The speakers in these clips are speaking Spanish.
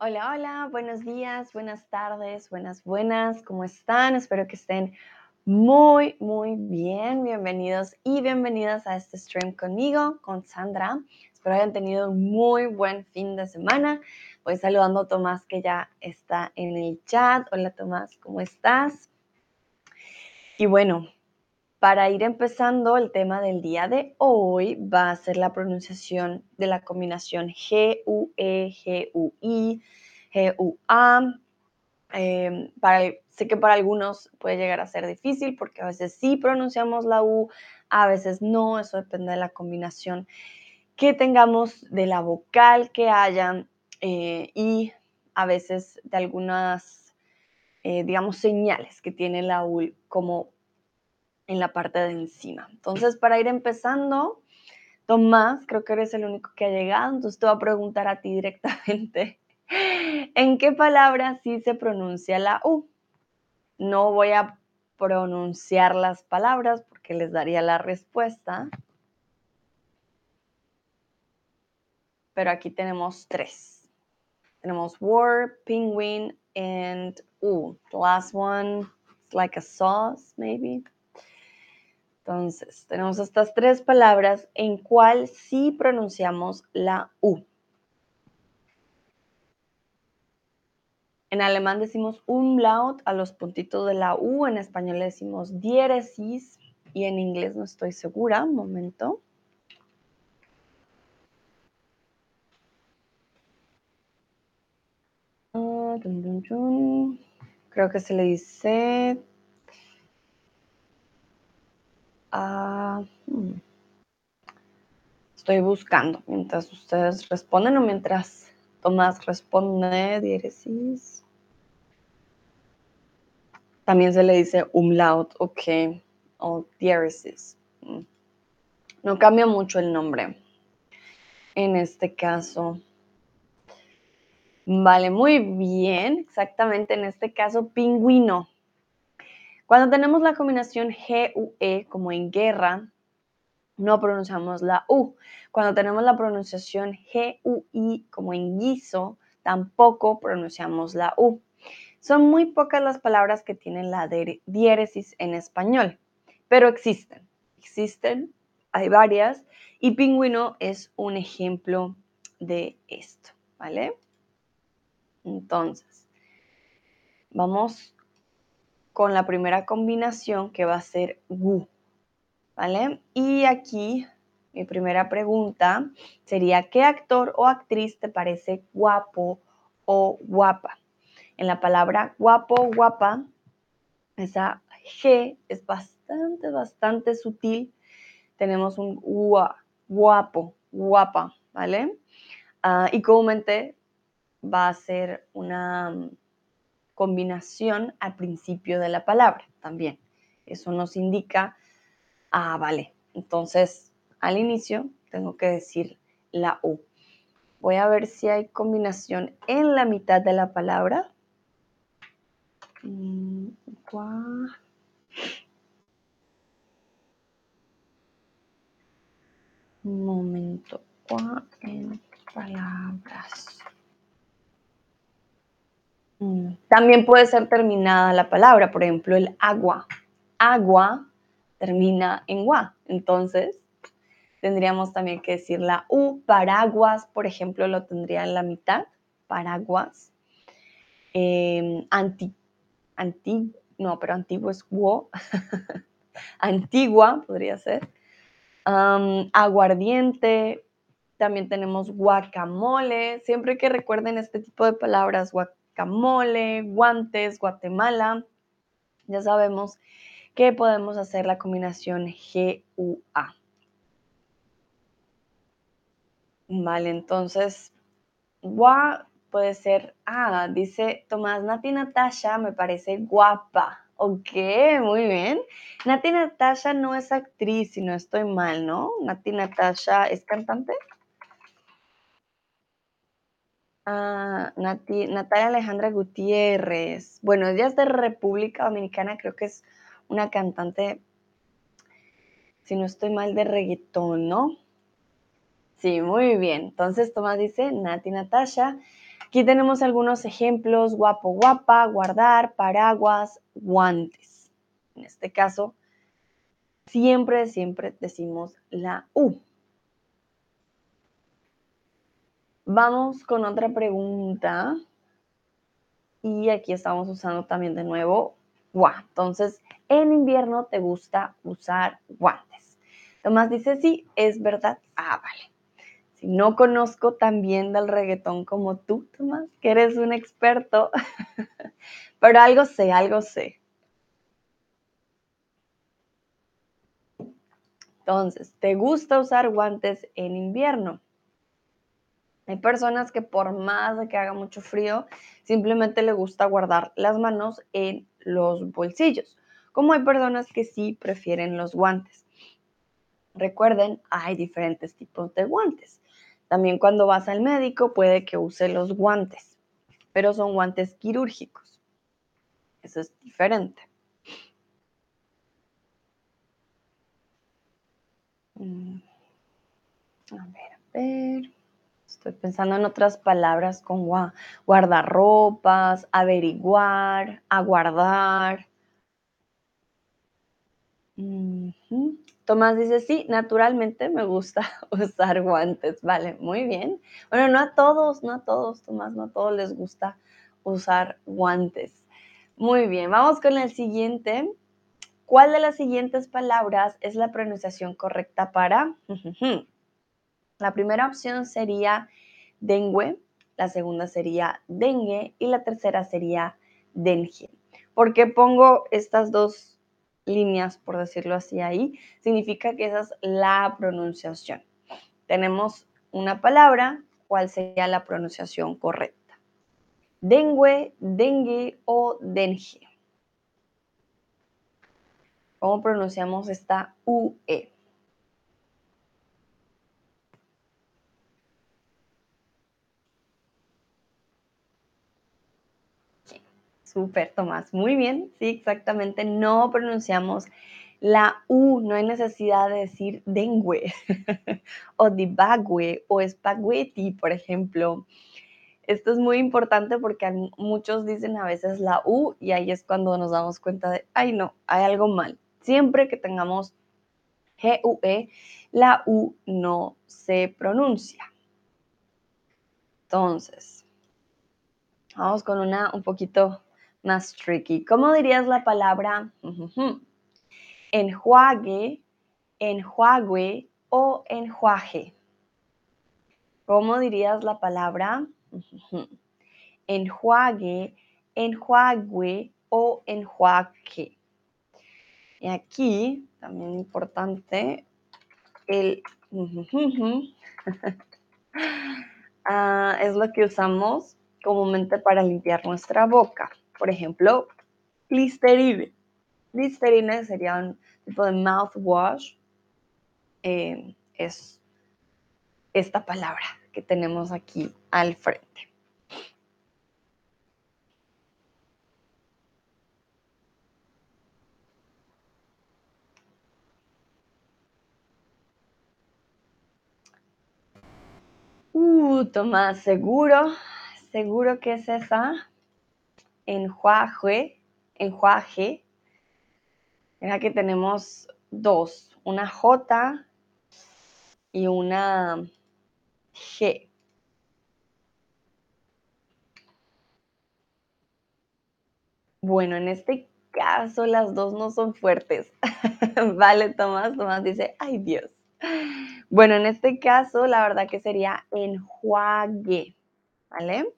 Hola, hola, buenos días, buenas tardes, buenas, buenas, ¿cómo están? Espero que estén muy, muy bien. Bienvenidos y bienvenidas a este stream conmigo, con Sandra. Espero hayan tenido un muy buen fin de semana. Voy saludando a Tomás que ya está en el chat. Hola Tomás, ¿cómo estás? Y bueno, para ir empezando, el tema del día de hoy va a ser la pronunciación de la combinación G-U-E, G-U-I, G-U-A. Em, sé que para algunos puede llegar a ser difícil porque a veces sí pronunciamos la U, a veces no, eso depende de la combinación que tengamos de la vocal que haya eh, y a veces de algunas, eh, digamos, señales que tiene la U como en la parte de encima. Entonces, para ir empezando, Tomás, creo que eres el único que ha llegado, entonces te voy a preguntar a ti directamente, ¿en qué palabra sí se pronuncia la U? No voy a pronunciar las palabras porque les daría la respuesta. Pero aquí tenemos tres. Tenemos war, penguin, and U. The last one is like a sauce, maybe. Entonces, tenemos estas tres palabras en cuál sí pronunciamos la U. En alemán decimos umlaut a los puntitos de la U, en español decimos diéresis y en inglés no estoy segura, un momento. Ah, Creo que se le dice Ah, hmm. Estoy buscando mientras ustedes responden o mientras Tomás responde, diéresis. También se le dice umlaut, ok, o diéresis. Hmm. No cambia mucho el nombre. En este caso. Vale, muy bien. Exactamente en este caso, pingüino. Cuando tenemos la combinación G-U-E, como en guerra, no pronunciamos la U. Cuando tenemos la pronunciación G-U-I, como en guiso, tampoco pronunciamos la U. Son muy pocas las palabras que tienen la diéresis en español, pero existen. Existen, hay varias, y pingüino es un ejemplo de esto, ¿vale? Entonces, vamos con la primera combinación que va a ser gu, ¿vale? Y aquí mi primera pregunta sería, ¿qué actor o actriz te parece guapo o guapa? En la palabra guapo, guapa, esa G es bastante, bastante sutil. Tenemos un gua, guapo, guapa, ¿vale? Ah, y comúnmente va a ser una combinación al principio de la palabra también. Eso nos indica, ah, vale, entonces al inicio tengo que decir la U. Voy a ver si hay combinación en la mitad de la palabra. Mm, Un momento. en palabras. Mm. También puede ser terminada la palabra, por ejemplo, el agua. Agua termina en gua. Entonces, tendríamos también que decir la U. Paraguas, por ejemplo, lo tendría en la mitad. Paraguas. Em, anti, no, pero antiguo es guo. Antigua podría ser. aguardiente. También tenemos guacamole. Siempre que recuerden este tipo de palabras, guacamole Camole, guantes, Guatemala. Ya sabemos que podemos hacer la combinación G-U-A. Vale, entonces, gua puede ser, ah, dice Tomás, Nati Natasha me parece guapa. Ok, muy bien. Nati Natasha no es actriz, si no estoy mal, ¿no? Nati Natasha es cantante. Ah, Natalia Alejandra Gutiérrez. Bueno, ella es de República Dominicana, creo que es una cantante, si no estoy mal, de reggaetón, ¿no? Sí, muy bien. Entonces Tomás dice, Nati Natasha. Aquí tenemos algunos ejemplos, guapo, guapa, guardar, paraguas, guantes. En este caso, siempre, siempre decimos la U. Vamos con otra pregunta. Y aquí estamos usando también de nuevo gua. Entonces, en invierno te gusta usar guantes. Tomás dice, sí, es verdad. Ah, vale. Si no conozco tan bien del reggaetón como tú, Tomás, que eres un experto, pero algo sé, algo sé. Entonces, ¿te gusta usar guantes en invierno? Hay personas que por más de que haga mucho frío, simplemente le gusta guardar las manos en los bolsillos, como hay personas que sí prefieren los guantes. Recuerden, hay diferentes tipos de guantes. También cuando vas al médico puede que use los guantes, pero son guantes quirúrgicos. Eso es diferente. Mm. A ver, a ver. Estoy pensando en otras palabras como guardarropas, averiguar, aguardar. Tomás dice, sí, naturalmente me gusta usar guantes. Vale, muy bien. Bueno, no a todos, no a todos, Tomás, no a todos les gusta usar guantes. Muy bien, vamos con el siguiente. ¿Cuál de las siguientes palabras es la pronunciación correcta para? La primera opción sería dengue, la segunda sería dengue y la tercera sería dengue. ¿Por qué pongo estas dos líneas, por decirlo así, ahí? Significa que esa es la pronunciación. Tenemos una palabra, ¿cuál sería la pronunciación correcta? Dengue, dengue o dengue. ¿Cómo pronunciamos esta UE? Súper, Tomás. Muy bien. Sí, exactamente. No pronunciamos la U. No hay necesidad de decir dengue o dibague o spaghetti, por ejemplo. Esto es muy importante porque muchos dicen a veces la U y ahí es cuando nos damos cuenta de, ay no, hay algo mal. Siempre que tengamos G-U-E, la U no se pronuncia. Entonces, vamos con una un poquito más tricky. ¿Cómo dirías la palabra enjuague, enjuague o enjuaje? ¿Cómo dirías la palabra enjuague, enjuague o enjuaje? Y aquí, también importante, el ah, es lo que usamos comúnmente para limpiar nuestra boca. Por ejemplo, Listerine. Listerine sería un tipo de mouthwash. Eh, es esta palabra que tenemos aquí al frente. Uh, Tomás, seguro, seguro que es esa enjuaje, enjuaje. Mira que tenemos dos, una J y una G. Bueno, en este caso las dos no son fuertes. vale, Tomás. Tomás dice, ay Dios. Bueno, en este caso la verdad que sería enjuague. ¿Vale?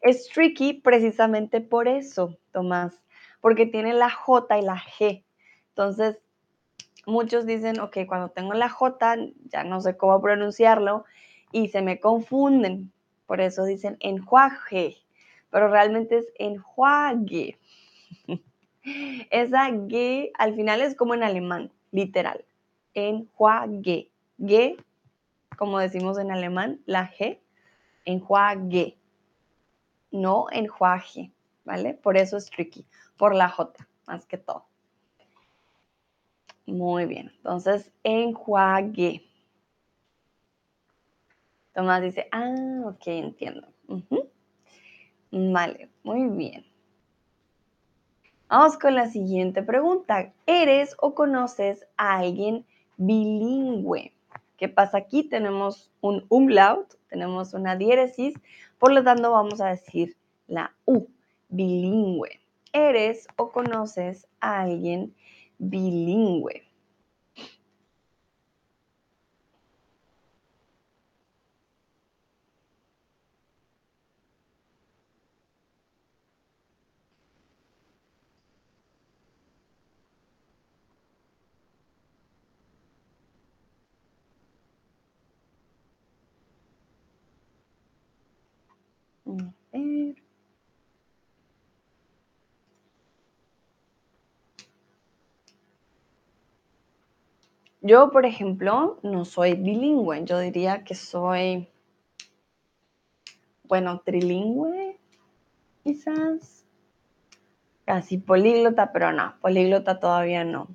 Es tricky precisamente por eso, Tomás, porque tiene la J y la G. Entonces, muchos dicen, ok, cuando tengo la J, ya no sé cómo pronunciarlo y se me confunden. Por eso dicen enjuague, pero realmente es enjuague. Esa G al final es como en alemán, literal. Enjuague. G, como decimos en alemán, la G, enjuague no enjuaje, ¿vale? Por eso es tricky, por la J, más que todo. Muy bien, entonces enjuague. Tomás dice, ah, ok, entiendo. Vale, muy bien. Vamos con la siguiente pregunta. ¿Eres o conoces a alguien bilingüe? ¿Qué pasa aquí? Tenemos un umlaut, tenemos una diéresis, por lo tanto vamos a decir la U, bilingüe. ¿Eres o conoces a alguien bilingüe? Yo, por ejemplo, no soy bilingüe. Yo diría que soy, bueno, trilingüe, quizás. Casi políglota, pero no, políglota todavía no.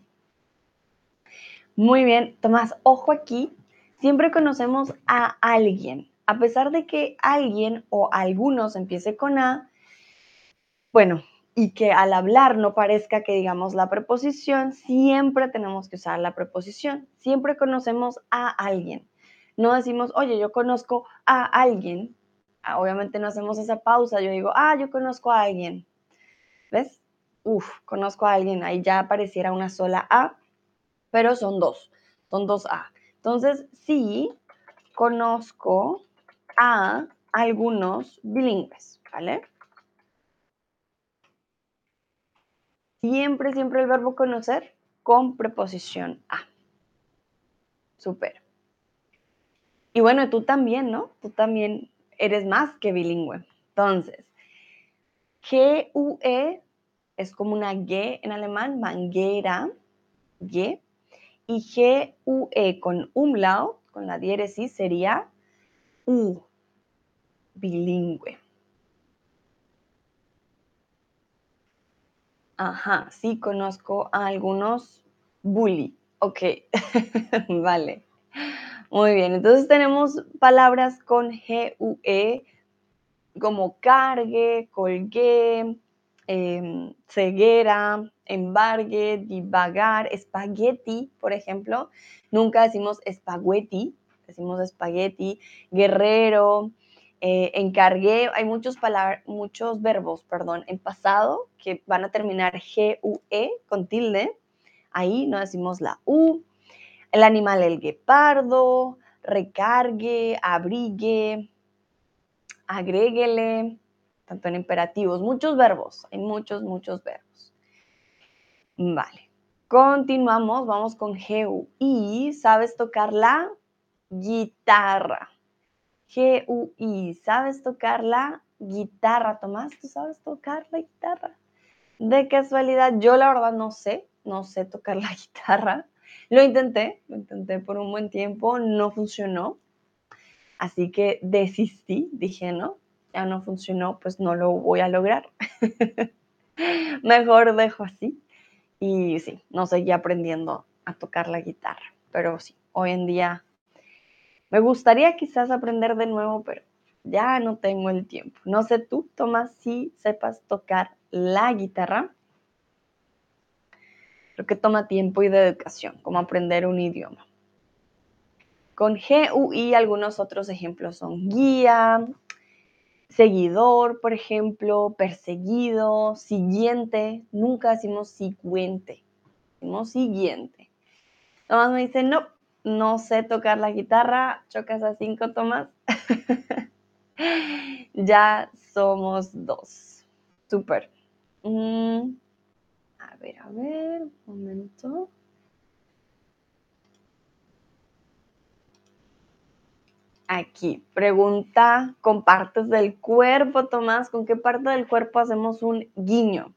Muy bien, Tomás, ojo aquí. Siempre conocemos a alguien. A pesar de que alguien o algunos empiece con A, bueno, y que al hablar no parezca que digamos la preposición, siempre tenemos que usar la preposición. Siempre conocemos a alguien. No decimos, oye, yo conozco a alguien. Ah, obviamente no hacemos esa pausa. Yo digo, ah, yo conozco a alguien. ¿Ves? Uf, conozco a alguien. Ahí ya apareciera una sola A, pero son dos. Son dos A. Entonces, sí, conozco a algunos bilingües, ¿vale? Siempre, siempre el verbo conocer con preposición a. Súper. Y bueno, tú también, ¿no? Tú también eres más que bilingüe. Entonces, G-U-E es como una G en alemán, manguera, G. Y G-U-E con umlaut, con la diéresis, sería U, bilingüe. Ajá, sí conozco a algunos bully. Ok, vale. Muy bien, entonces tenemos palabras con G-U-E como cargue, colgué, em, ceguera, embargue, divagar, espagueti, por ejemplo. Nunca decimos espagueti, decimos espagueti, guerrero, eh, encargué, hay muchos, verbos, perdón, en pasado que van a terminar G-U-E con tilde. Ahí no decimos la U. El animal, el guepardo, recargue, abrigue, agréguele, tanto en imperativos, muchos verbos, hay muchos, muchos verbos. Vale, continuamos, vamos con G-U-I, ¿sabes tocar la guitarra? G-U-I. ¿Sabes tocar la guitarra, Tomás? ¿Tú sabes tocar la guitarra? De casualidad, yo la verdad no sé, no sé tocar la guitarra. Lo intenté, lo intenté por un buen tiempo, no funcionó. Así que desistí, dije, no, ya no funcionó, pues no lo voy a lograr. Mejor dejo así. Y sí, no seguí aprendiendo a tocar la guitarra, pero sí, hoy en día me gustaría quizás aprender de nuevo, pero ya no tengo el tiempo. No sé tú, Tomás, si sepas tocar la guitarra. Creo que toma tiempo y dedicación, como aprender un idioma. Con GUI algunos otros ejemplos son guía, seguidor, por ejemplo, perseguido, siguiente. Nunca decimos siguiente, decimos siguiente. Tomás me dice, no, no sé tocar la guitarra, chocas a cinco tomas. ya somos dos. Súper. Mm, a ver, a ver, un momento. Aquí, pregunta con partes del cuerpo, Tomás. ¿Con qué parte del cuerpo hacemos un guiño?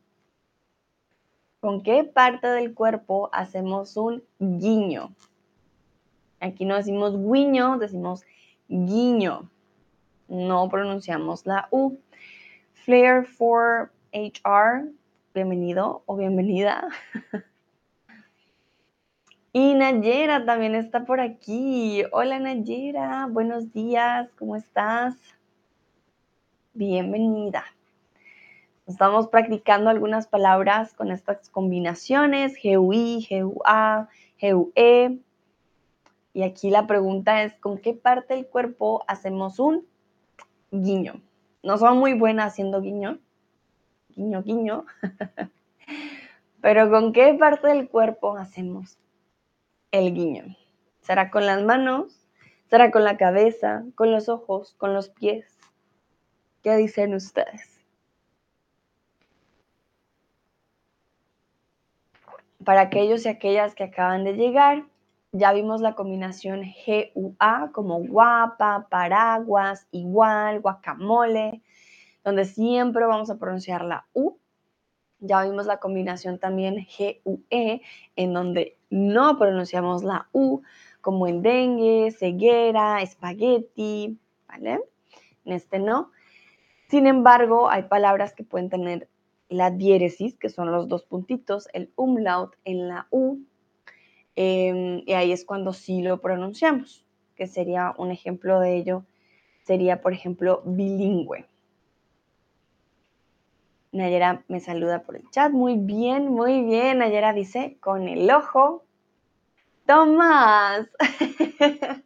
¿Con qué parte del cuerpo hacemos un guiño? Aquí no decimos guiño, decimos guiño. No pronunciamos la U. Flair for HR, bienvenido o bienvenida. Y Nayera también está por aquí. Hola Nayera, buenos días, ¿cómo estás? Bienvenida. Estamos practicando algunas palabras con estas combinaciones, GUI, GUA, GUE. Y aquí la pregunta es, ¿con qué parte del cuerpo hacemos un guiño? No son muy buenas haciendo guiño, guiño, guiño, pero ¿con qué parte del cuerpo hacemos el guiño? ¿Será con las manos? ¿Será con la cabeza? ¿Con los ojos? ¿Con los pies? ¿Qué dicen ustedes? Para aquellos y aquellas que acaban de llegar, ya vimos la combinación GUA como guapa, paraguas, igual, guacamole, donde siempre vamos a pronunciar la U. Ya vimos la combinación también GUE, en donde no pronunciamos la U, como en dengue, ceguera, espagueti, ¿vale? En este no. Sin embargo, hay palabras que pueden tener la diéresis, que son los dos puntitos, el umlaut en la U, em, y ahí es cuando sí lo pronunciamos, que sería un ejemplo de ello, sería por ejemplo bilingüe. Nayera me saluda por el chat, muy bien, muy bien, Nayera dice con el ojo. Tomás,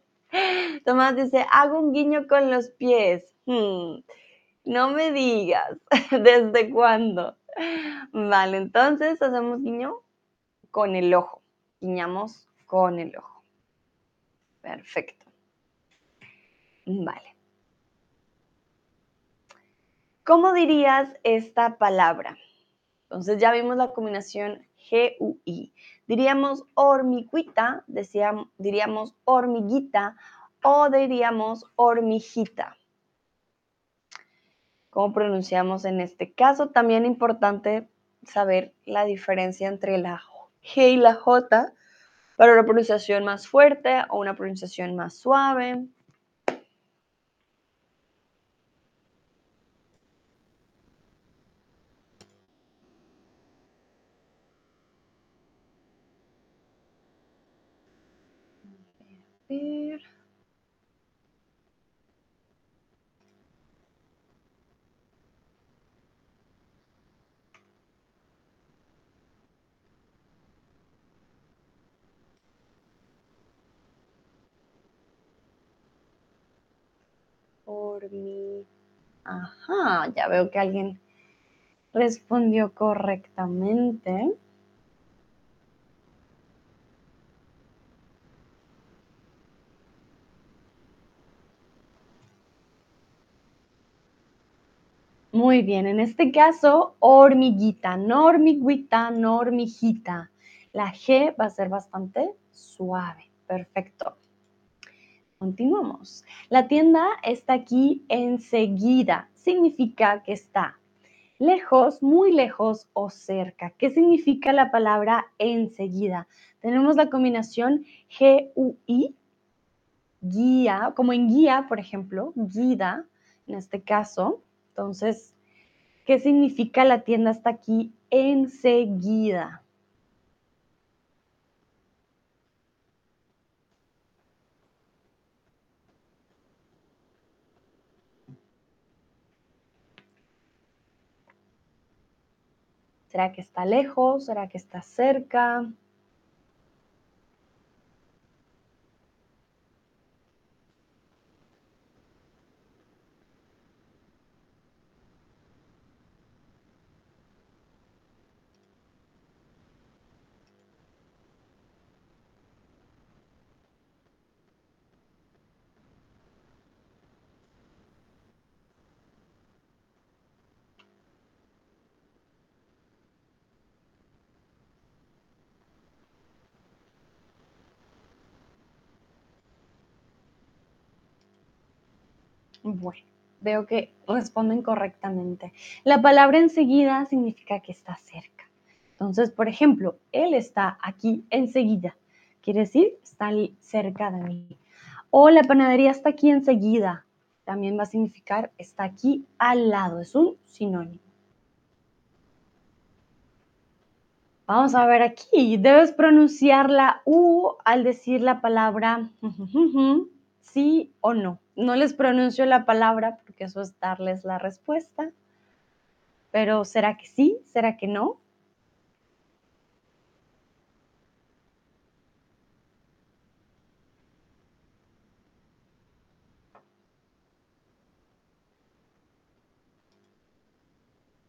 Tomás dice, hago un guiño con los pies. Hmm. No me digas, ¿desde cuándo? Vale, entonces hacemos guiño con el ojo. Con el ojo. Perfecto. Vale. ¿Cómo dirías esta palabra? Entonces ya vimos la combinación G-U-I. Diríamos hormiguita, diríamos hormiguita o diríamos hormijita cómo pronunciamos en este caso. También importante saber la diferencia entre la G y la J para una pronunciación más fuerte o una pronunciación más suave. mi... Ajá, ya veo que alguien respondió correctamente. Muy bien, en este caso, hormiguita, no hormiguita, no. La G va a ser bastante suave. Perfecto. Continuamos. La tienda está aquí enseguida. Significa que está lejos, muy lejos o cerca. ¿Qué significa la palabra enseguida? Tenemos la combinación G-U-I, guía, como en guía, por ejemplo, guida, en este caso. Entonces, ¿qué significa la tienda está aquí enseguida? ¿Será que está lejos? ¿Será que está cerca? Bueno, veo que responden correctamente. La palabra enseguida significa que está cerca. Entonces, por ejemplo, él está aquí enseguida. Quiere decir, está cerca de mí. O la panadería está aquí enseguida. También va a significar está aquí al lado. Es un sinónimo. Vamos a ver aquí. Debes pronunciar la U al decir la palabra sí o no. No les pronuncio la palabra porque eso es darles la respuesta. pero ¿será que sí? ¿Será que no?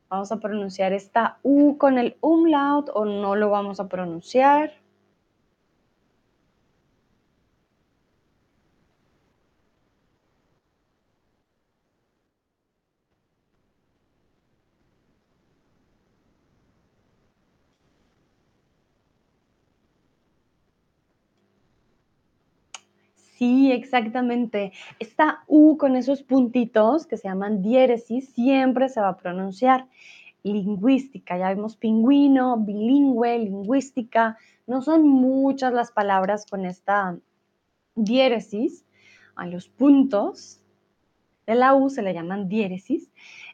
¿Vamos a pronunciar esta U con el umlaut o no lo vamos a pronunciar? Sí, exactamente. Esta U con esos puntitos que se llaman diéresis siempre se va a pronunciar. Lingüística, ya vemos pingüino, bilingüe, lingüística. No son muchas las palabras con esta diéresis. A los puntos de la U se le llaman diéresis.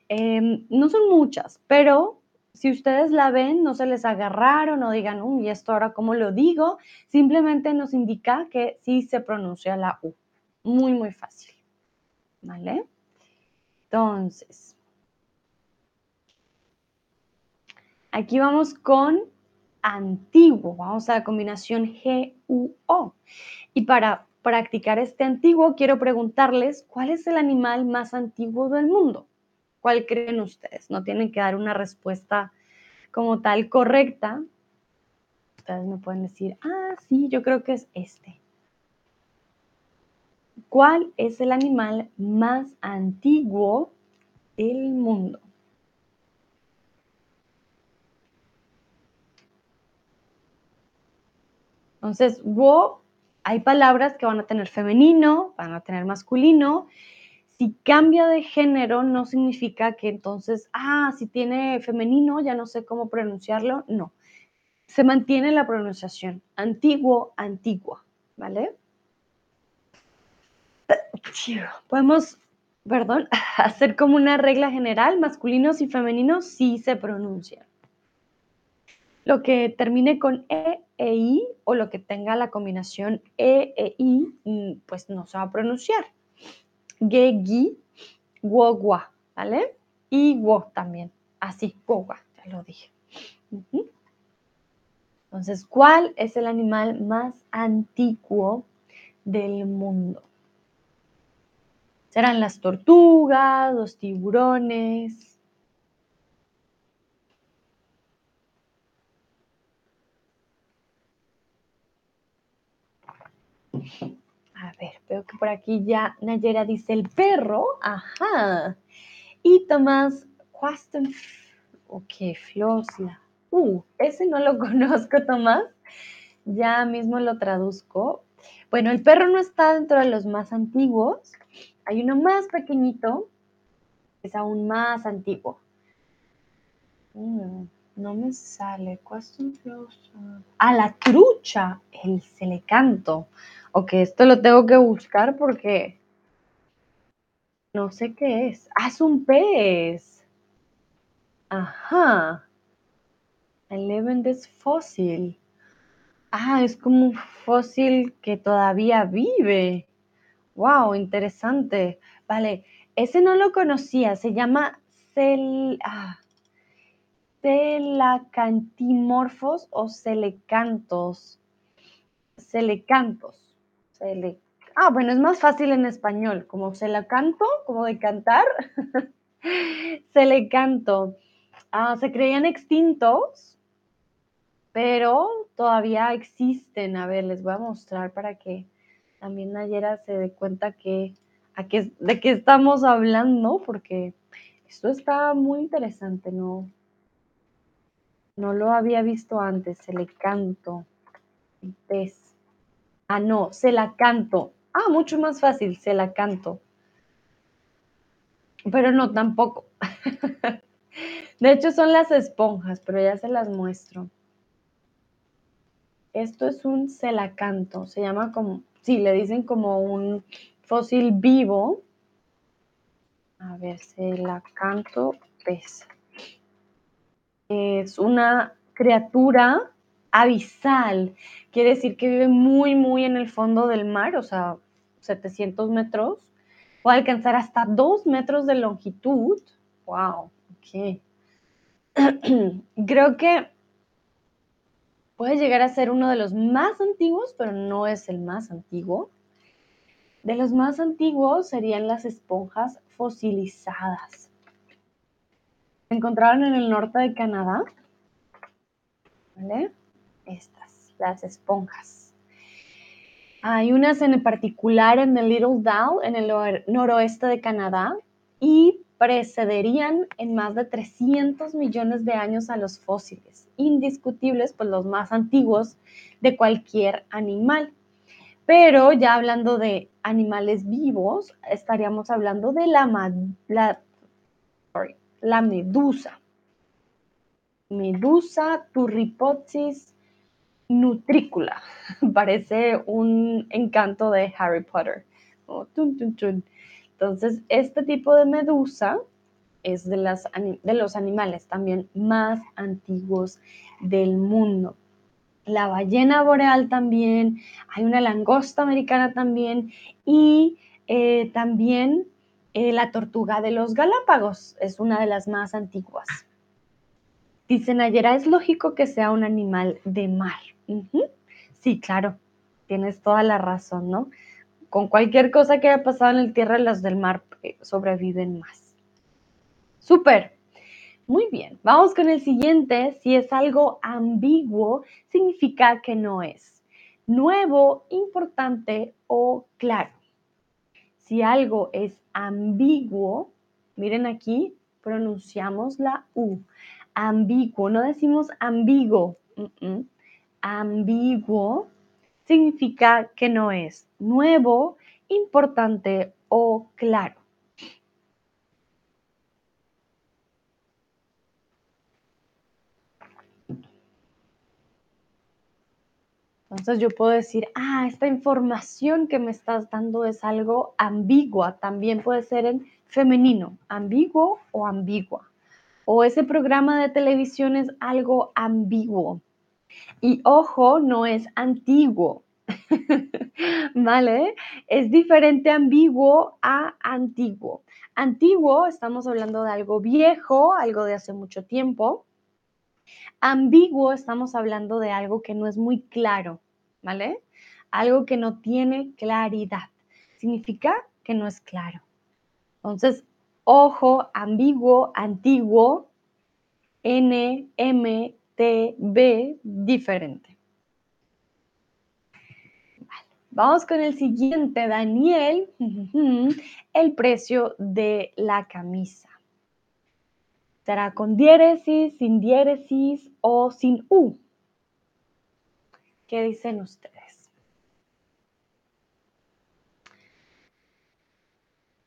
Em, no son muchas, pero si ustedes la ven, no se les agarraron o digan, uy, esto ahora cómo lo digo, simplemente nos indica que sí se pronuncia la U. Muy, muy fácil. ¿Vale? Entonces, aquí vamos con antiguo. Vamos a la combinación G-U-O. Y para practicar este antiguo, quiero preguntarles, ¿cuál es el animal más antiguo del mundo? ¿Cuál creen ustedes? No tienen que dar una respuesta como tal correcta. Ustedes me pueden decir, ah, sí, yo creo que es este. ¿Cuál es el animal más antiguo del mundo? Entonces, wo, hay palabras que van a tener femenino, van a tener masculino, si cambia de género no significa que entonces, ah, si tiene femenino, ya no sé cómo pronunciarlo. No. Se mantiene la pronunciación. Antiguo, antigua. ¿Vale? Podemos, perdón, hacer como una regla general. Masculinos y femeninos sí se pronuncian. Lo que termine con E e I o lo que tenga la combinación E e I, mm, pues no se va a pronunciar ge, wo, gua, ¿vale? Y wo también, así, wo, ya lo dije. Entonces, ¿cuál es el animal más antiguo del mundo? ¿Serán las tortugas, los tiburones? Ver, veo que por aquí ya Nayera dice el perro. Ajá. Y Tomás, Ok, Flosla. Uh, ese no lo conozco, Tomás. Ya mismo lo traduzco. Bueno, el perro no está dentro de los más antiguos. Hay uno más pequeñito, es aún más antiguo. Mm, no me sale. A la trucha, el celecanto. Ok, esto lo tengo que buscar porque no sé qué es. Ah, es un pez. Ajá. El es fósil. Ah, es como un fósil que todavía vive. Wow, interesante. Vale, ese no lo conocía. Se llama cel, ah, celacantimorfos o celecantos. Celecantos. Ah, bueno, es más fácil en español, como se la canto, como de cantar. se le canto. Ah, se creían extintos, pero todavía existen. A ver, les voy a mostrar para que también Nayera se dé cuenta que, a de qué estamos hablando, porque esto está muy interesante, ¿no? No lo había visto antes, se le canto. pez. Ah, no, se la canto. Ah, mucho más fácil, se la canto. Pero no, tampoco. De hecho, son las esponjas, pero ya se las muestro. Esto es un celacanto, se llama como, sí, le dicen como un fósil vivo. A ver, celacanto pez. Es una criatura abisal. Quiere decir que vive muy, muy en el fondo del mar, o sea, 700 metros. Puede alcanzar hasta 2 metros de longitud. ¡Wow! Ok. creo que puede llegar a ser uno de los más antiguos, pero no es el más antiguo. De los más antiguos serían las esponjas fosilizadas. Encontraron en el norte de Canadá. ¿Vale? Estas, las esponjas. Hay unas en particular en el Little Dow, en el noroeste de Canadá, y precederían en más de 300 millones de años a los fósiles, indiscutibles, pues los más antiguos de cualquier animal. Pero ya hablando de animales vivos, estaríamos hablando de la, la, la medusa. Medusa turripotsis nutricula. Parece un encanto de Harry Potter. Oh, entonces, este tipo de medusa es de, las, de los animales también más antiguos del mundo. La ballena boreal también, hay una langosta americana también y eh, también eh, la tortuga de los Galápagos es una de las más antiguas. Dicen, Ayera, es lógico que sea un animal de mar. Sí, claro, tienes toda la razón, ¿no? con cualquier cosa que haya pasado en el tierra, las del mar eh, sobreviven más. Súper. Muy bien, vamos con el siguiente. Si es algo ambiguo, significa que no es nuevo, importante o claro. Si algo es ambiguo, miren aquí, pronunciamos la U. Ambiguo, no decimos ambiguo. Ambiguo significa que no es nuevo, importante o claro. Entonces yo puedo decir, ah, esta información que me estás dando es algo ambigua. También puede ser en femenino, ambiguo o ambigua. O ese programa de televisión es algo ambiguo. Y ojo, no es antiguo, ¿vale? Es diferente ambiguo a antiguo. Antiguo, estamos hablando de algo viejo, algo de hace mucho tiempo. Ambiguo, estamos hablando de algo que no es muy claro, ¿vale? Algo que no tiene claridad. Significa que no es claro. Entonces, ojo, ambiguo, antiguo, N, M, B diferente. Vamos con el siguiente, Daniel. El precio de la camisa. ¿Será con diéresis, sin diéresis o sin U? ¿Qué dicen ustedes?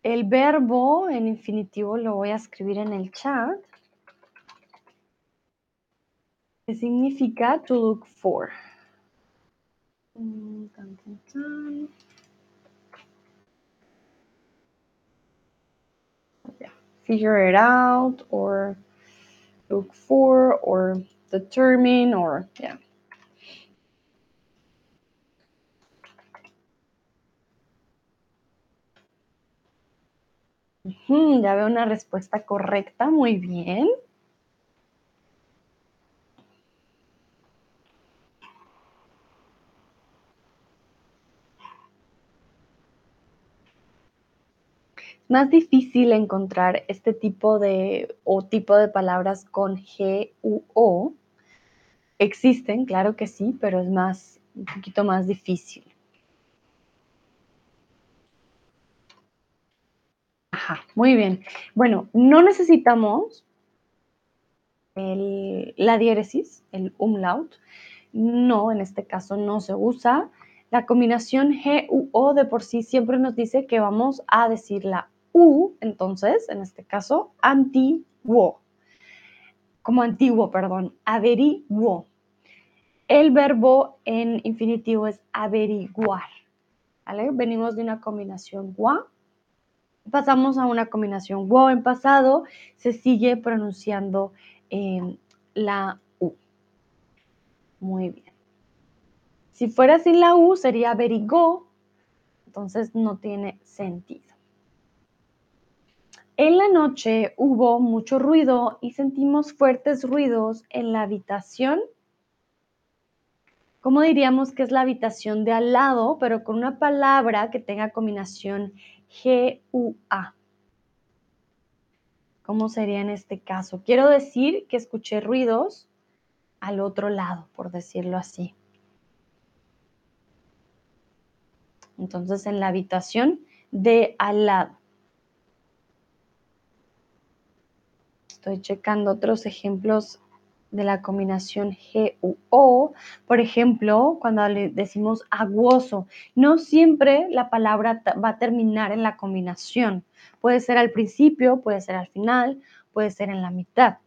El verbo en infinitivo lo voy a escribir en el chat. ¿Qué significa to look for? Mm, Figure it out or look for or determine or yeah. ya veo una respuesta correcta, muy bien. Más difícil encontrar este tipo de o tipo de palabras con G u O. Existen, claro que sí, pero es más, un poquito más difícil. Ajá, muy bien. Bueno, no necesitamos la diéresis, el umlaut. No, en este caso no se usa. La combinación G u O de por sí siempre nos dice que vamos a decir la U, entonces, en este caso, antiguo. Como antiguo, perdón, averiguo. El verbo en infinitivo es averiguar. Venimos de una combinación gua. Pasamos a una combinación wo en pasado. Se sigue pronunciando em, la U. Muy bien. Si fuera sin la U sería averigó. Entonces no tiene sentido. En la noche hubo mucho ruido y sentimos fuertes ruidos en la habitación. ¿Cómo diríamos que es la habitación de al lado, pero con una palabra que tenga combinación G-U-A? ¿Cómo sería en este caso? Quiero decir que escuché ruidos al otro lado, por decirlo así. Entonces, en la habitación de al lado. Estoy checando otros ejemplos de la combinación G O. Por ejemplo, cuando le decimos aguoso, no siempre la palabra va a terminar en la combinación. Puede ser al principio, puede ser al final, puede ser en la mitad.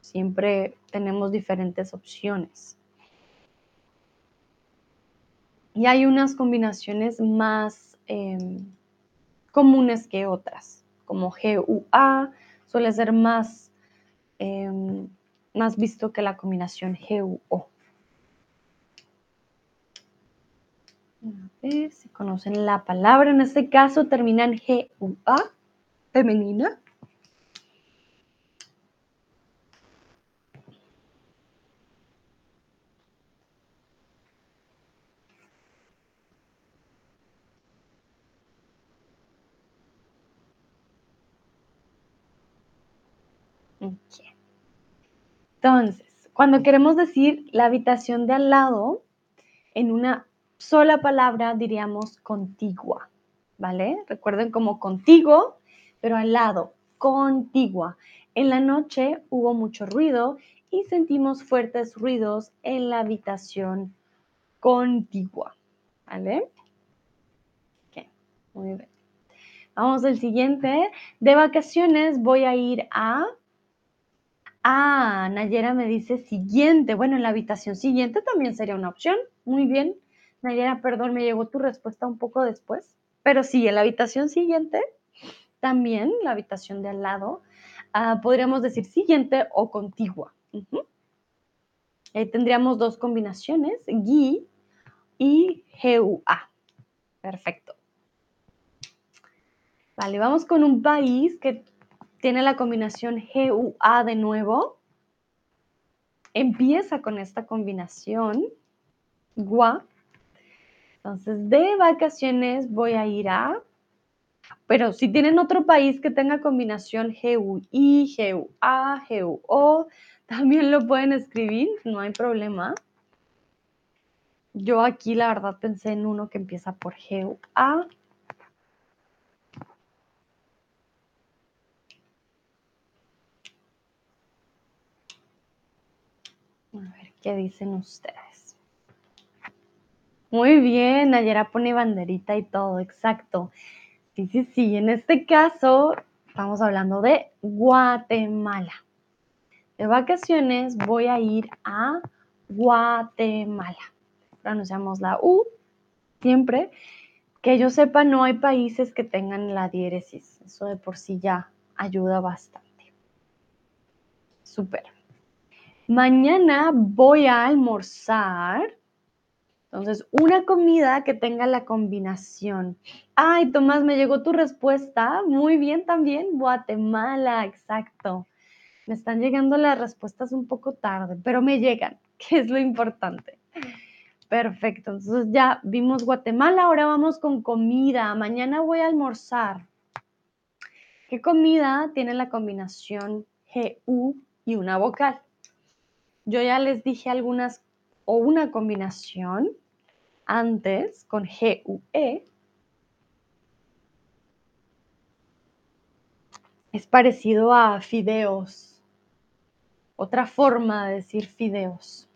Siempre tenemos diferentes opciones. Y hay unas combinaciones más em, comunes que otras, como G-U-A, suele ser más, em, más visto que la combinación G-U-O. A ver si conocen la palabra. En este caso terminan G-U-A, femenina. Entonces, cuando queremos decir la habitación de al lado, en una sola palabra diríamos contigua, ¿vale? Recuerden como contigo, pero al lado, contigua. En la noche hubo mucho ruido y sentimos fuertes ruidos en la habitación contigua, ¿vale? Ok, muy bien. Vamos al siguiente. De vacaciones voy a ir a Ah, Nayera me dice siguiente. Bueno, en la habitación siguiente también sería una opción. Muy bien. Nayera, perdón, me llegó tu respuesta un poco después. Pero sí, en la habitación siguiente, también la habitación de al lado, ah, podríamos decir siguiente o contigua. Ahí tendríamos dos combinaciones, GUI y GUA. Perfecto. Vale, vamos con un país que tiene la combinación GUA de nuevo. Empieza con esta combinación. GUA. Entonces, de vacaciones voy a ir a... Pero si tienen otro país que tenga combinación GUI, GUA, GUO, también lo pueden escribir, no hay problema. Yo aquí la verdad pensé en uno que empieza por GUA. A ver, ¿qué dicen ustedes? Muy bien, Nayera pone banderita y todo, exacto. Sí, sí, sí, en este caso estamos hablando de Guatemala. De vacaciones voy a ir a Guatemala. Pronunciamos la U siempre. Que yo sepa, no hay países que tengan la diéresis. Eso de por sí ya ayuda bastante. Súper. Mañana voy a almorzar. Entonces, una comida que tenga la combinación. Ay, Tomás, me llegó tu respuesta. Muy bien también. Guatemala, exacto. Me están llegando las respuestas un poco tarde, pero me llegan, que es lo importante. Perfecto, entonces ya vimos Guatemala, ahora vamos con comida. Mañana voy a almorzar. ¿Qué comida tiene la combinación GU y una vocal? Yo ya les dije algunas o una combinación antes con G-U-E. Es parecido a fideos. Otra forma de decir fideos.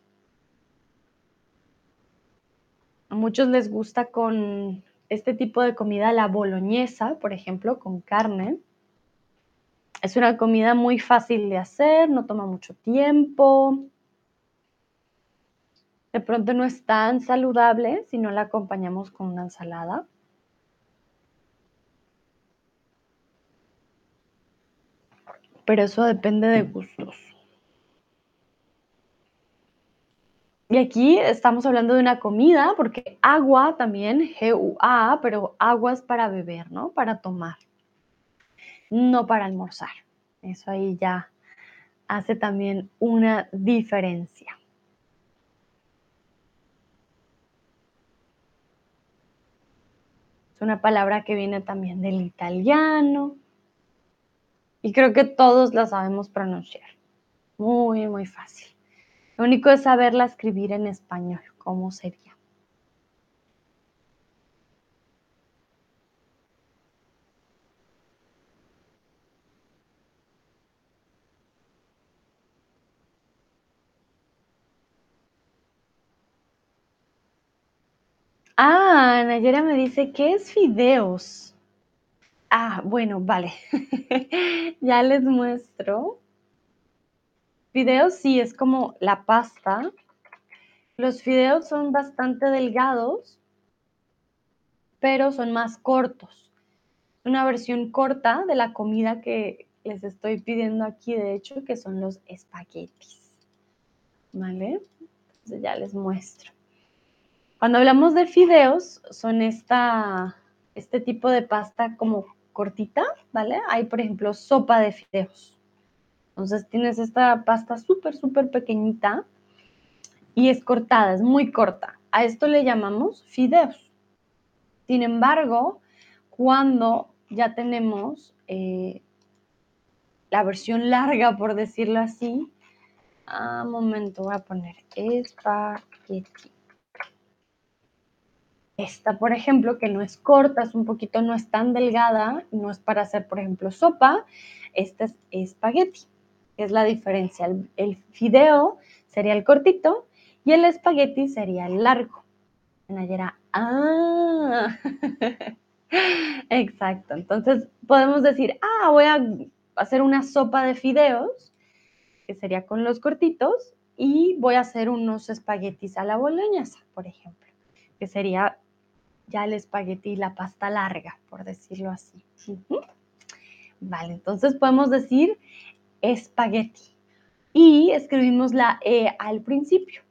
A muchos les gusta con este tipo de comida la boloñesa, por ejemplo, con carne. Es una comida muy fácil de hacer, no toma mucho tiempo, de pronto no es tan saludable si no la acompañamos con una ensalada. Pero eso depende de gustos. Y aquí estamos hablando de una comida, porque agua también, G-U-A, pero agua es para beber, ¿no? Para tomar. no para almorzar. Eso ahí ya hace también una diferencia. Es una palabra que viene también del italiano y creo que todos la sabemos pronunciar. Muy, muy fácil. Lo único es saberla escribir en español, cómo sería. Ah, Nayera me dice, ¿qué es fideos? Ah, bueno, vale. ya les muestro. Fideos sí es como la pasta. Los fideos son bastante delgados, pero son más cortos. Una versión corta de la comida que les estoy pidiendo aquí, de hecho, que son los espaguetis. ¿Vale? Entonces ya les muestro. Cuando hablamos de fideos, son esta, este tipo de pasta como cortita, ¿vale? Hay, por ejemplo, sopa de fideos. Entonces tienes esta pasta súper, súper pequeñita y es cortada, es muy corta. A esto le llamamos fideos. Sin embargo, cuando ya tenemos eh, la versión larga, por decirlo así, a ah, momento voy a poner espagueti. Esta, por ejemplo, que no es corta, es un poquito, no es tan delgada, no es para hacer, por ejemplo, sopa. Esta es espagueti. Es la diferencia. El, fideo sería el cortito y el espagueti sería el largo. Nayera, ah, exacto. Entonces podemos decir, ah, voy a hacer una sopa de fideos, que sería con los cortitos, y voy a hacer unos espaguetis a la boloñesa, por ejemplo, que sería ya el espagueti, la pasta larga, por decirlo así. Vale, entonces podemos decir espagueti. Y escribimos la E al principio.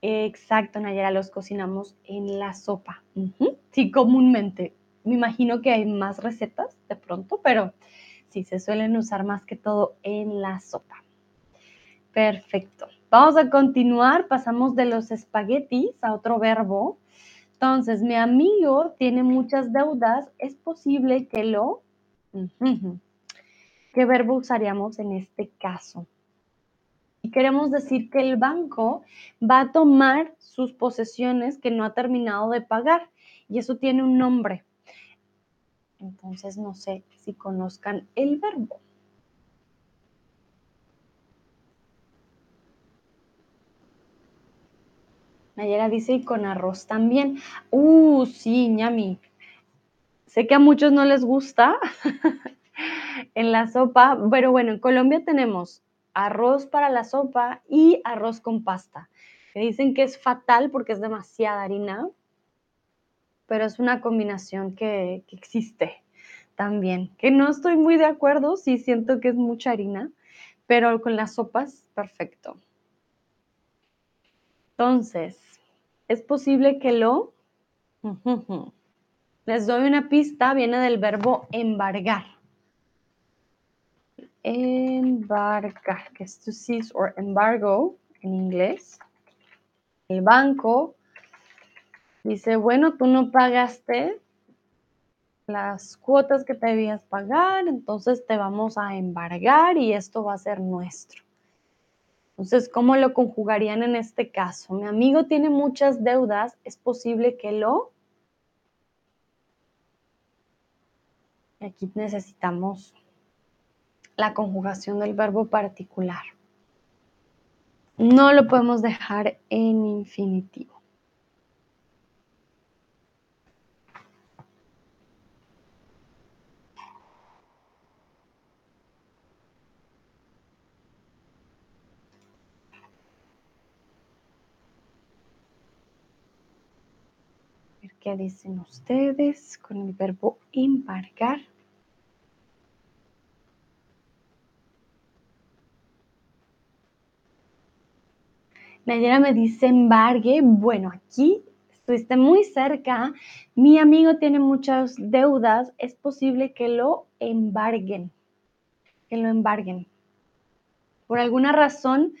Exacto, Nayara, los cocinamos en la sopa. Sí, comúnmente. Me imagino que hay más recetas de pronto, pero sí, se suelen usar más que todo en la sopa. Perfecto. Vamos a continuar, pasamos de los espaguetis a otro verbo. Entonces, mi amigo tiene muchas deudas, es posible que lo... ¿Qué verbo usaríamos en este caso? Y queremos decir que el banco va a tomar sus posesiones que no ha terminado de pagar y eso tiene un nombre. Entonces, no sé si conozcan el verbo. Nayera dice, y con arroz también. Uh, sí, ñami. Sé que a muchos no les gusta en la sopa, pero bueno, en Colombia tenemos arroz para la sopa y arroz con pasta. Que dicen que es fatal porque es demasiada harina, pero es una combinación que, que existe también. Que no estoy muy de acuerdo, sí siento que es mucha harina, pero con las sopas, perfecto. Entonces, es posible que lo... Les doy una pista, viene del verbo embargar. Embargar, que es to seize or embargo en inglés. El banco dice, bueno, tú no pagaste las cuotas que debías pagar, entonces te vamos a embargar y esto va a ser nuestro. Entonces, ¿cómo lo conjugarían en este caso? Mi amigo tiene muchas deudas, es posible que lo... Aquí necesitamos la conjugación del verbo particular. No lo podemos dejar en infinitivo. ¿Qué dicen ustedes con el verbo embargar? Nayera me dice embargue. Bueno, aquí estuviste muy cerca. Mi amigo tiene muchas deudas, es posible que lo embarguen, que lo embarguen. Por alguna razón,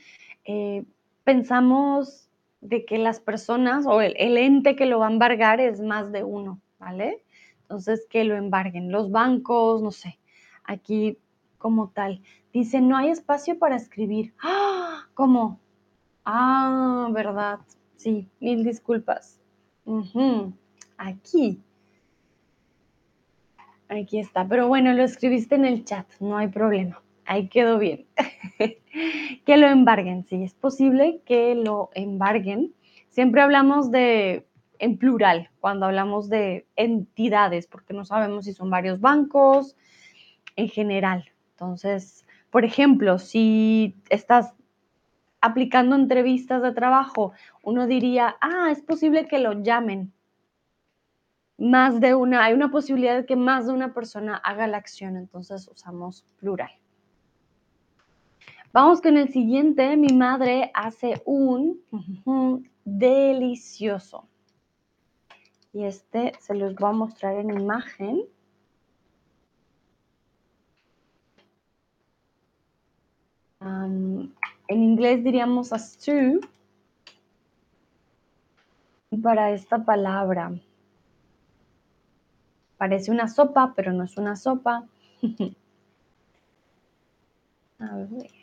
eh, pensamos de que las personas o el, ente que lo va a embargar es más de uno, ¿vale? Entonces, que lo embarguen. Los bancos, no sé, aquí como tal. Dice, no hay espacio para escribir. ¡Ah! ¿Cómo? Ah, verdad. Sí, mil disculpas. Aquí. Aquí está. Pero bueno, lo escribiste en el chat, no hay problema. Ahí quedó bien. que lo embarguen, sí, es posible que lo embarguen. Siempre hablamos de en plural cuando hablamos de entidades, porque no sabemos si son varios bancos en general. Entonces, por ejemplo, si estás aplicando entrevistas de trabajo, uno diría, ah, es posible que lo llamen. Más de una, hay una posibilidad de que más de una persona haga la acción, entonces usamos plural. Vamos con el siguiente. Mi madre hace un delicioso. Y este se los voy a mostrar en imagen. en inglés diríamos a stew. Para esta palabra. Parece una sopa, pero no es una sopa. a ver.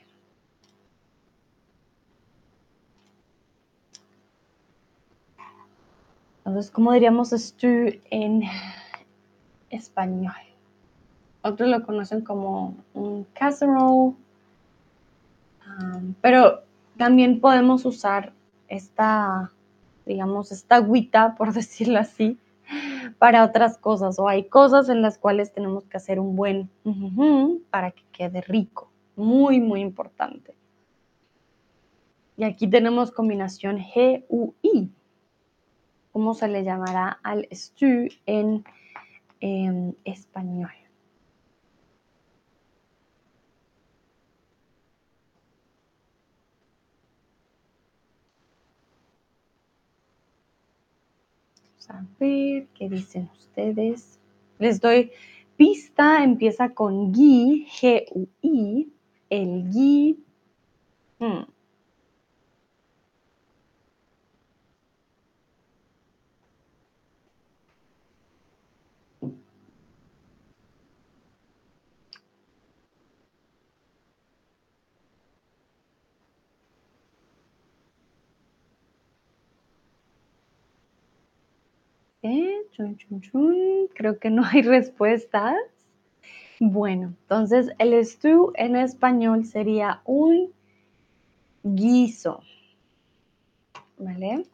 Entonces, ¿cómo diríamos stew en español? Otros lo conocen como un casserole pero también podemos usar esta, digamos, esta agüita, por decirlo así, para otras cosas. O hay cosas en las cuales tenemos que hacer un buen para que quede rico. Muy, muy importante. Y aquí tenemos combinación G-U-I. ¿Cómo se le llamará al stew en español? a ver qué dicen ustedes. Les doy pista, empieza con GUI, G-U-I, el GUI. Hmm. Creo que no hay respuestas. Bueno, entonces el stew en español sería un guiso. ¿Vale?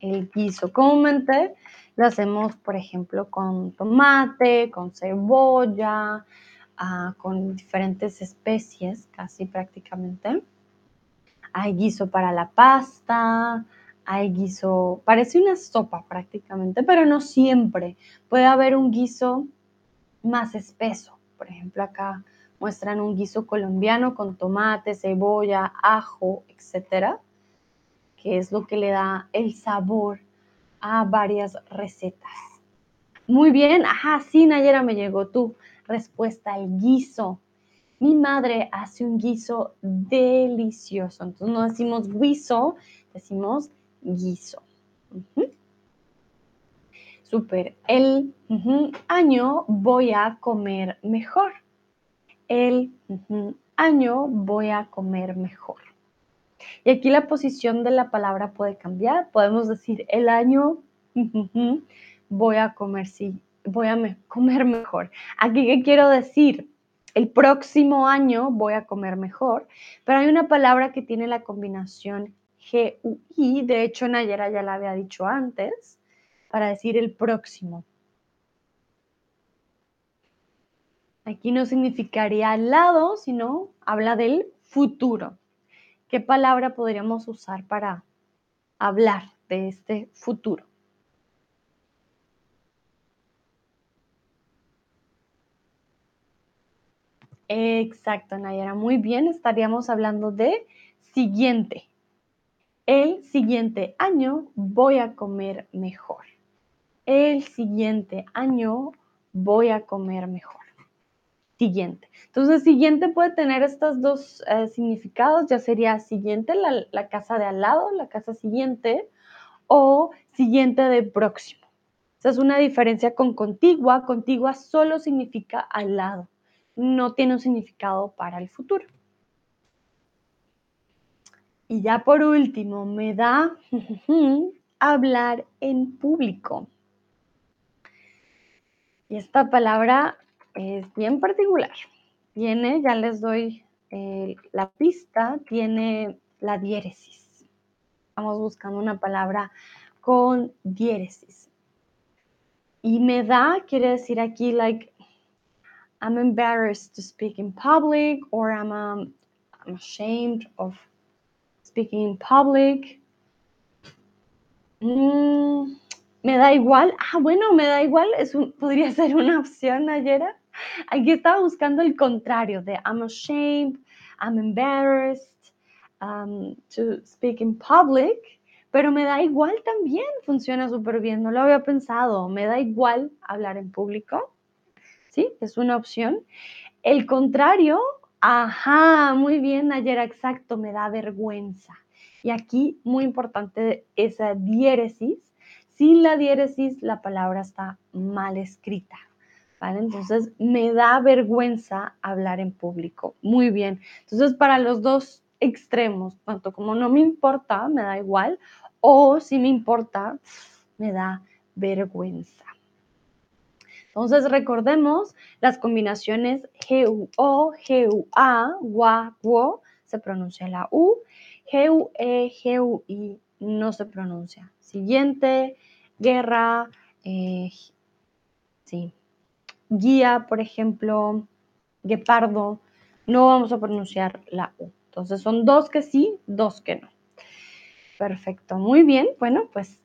El guiso. Comúnmente lo hacemos, por ejemplo, con tomate, con cebolla, ah, con diferentes especies, casi prácticamente. Hay guiso para la pasta, hay guiso, parece una sopa prácticamente, pero no siempre. Puede haber un guiso más espeso. Por ejemplo, acá muestran un guiso colombiano con tomate, cebolla, ajo, etcétera, que es lo que le da el sabor a varias recetas. Muy bien, ajá, sí, Nayera me llegó tu respuesta, el guiso. Mi madre hace un guiso delicioso. Entonces no decimos guiso, decimos guiso. Super. El año voy a comer mejor. El año voy a comer mejor. Y aquí la posición de la palabra puede cambiar. Podemos decir el año voy a comer, sí, voy a comer mejor. Aquí, ¿qué quiero decir? El próximo año voy a comer mejor, pero hay una palabra que tiene la combinación G-U-I, de hecho Nayera ya la había dicho antes, para decir el próximo. Aquí no significaría al lado, sino habla del futuro. ¿Qué palabra podríamos usar para hablar de este futuro? Exacto, Nayara. Muy bien, estaríamos hablando de siguiente. El siguiente año voy a comer mejor. El siguiente año voy a comer mejor. Siguiente. Entonces, siguiente puede tener estos dos eh, significados, ya sería siguiente, la, la casa de al lado, la casa siguiente, o siguiente de próximo. Esa es una diferencia con contigua. Contigua solo significa al lado, no tiene un significado para el futuro. Y ya por último, me da hablar en público. Y esta palabra es bien particular. Tiene, ya les doy eh, la pista, tiene la diéresis. Estamos buscando una palabra con diéresis. Y me da quiere decir aquí, like, I'm embarrassed to speak in public or I'm, um, I'm ashamed of speaking in public. Mm, me da igual. Ah, bueno, me da igual. Es podría ser una opción, Ayera. Aquí estaba buscando el contrario de I'm ashamed, I'm embarrassed um, to speak in public, pero me da igual también, funciona súper bien, no lo había pensado, me da igual hablar en público, ¿sí? Es una opción. El contrario, ajá, muy bien, ayer exacto, me da vergüenza. Y aquí, muy importante, esa diéresis. Sin la diéresis, la palabra está mal escrita. ¿Vale? Entonces, me da vergüenza hablar en público. Muy bien. Entonces, para los dos extremos, tanto como no me importa, me da igual, o si me importa, me da vergüenza. Entonces, recordemos las combinaciones G-U-O, G-U-A, GUA, GUO, se pronuncia la U, G-U-E, G-U-I, no se pronuncia. Siguiente, guerra, eh, sí, guía, por ejemplo, guepardo, no vamos a pronunciar la U. Entonces son dos que sí, dos que no. Perfecto, muy bien. Bueno, pues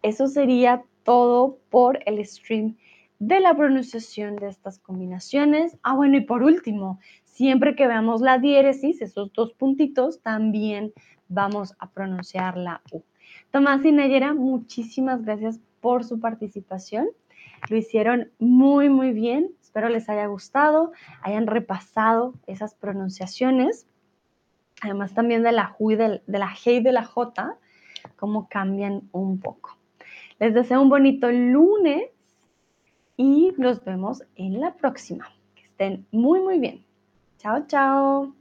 eso sería todo por el stream de la pronunciación de estas combinaciones. Ah, bueno, y por último, siempre que veamos la diéresis, esos dos puntitos, también vamos a pronunciar la U. Tomás y Nayera, muchísimas gracias por su participación. Lo hicieron muy, muy bien. Espero les haya gustado, hayan repasado esas pronunciaciones. Además también de la, de, de la y de la J, cómo cambian un poco. Les deseo un bonito lunes y nos vemos en la próxima. Que estén muy, muy bien. Chao, chao.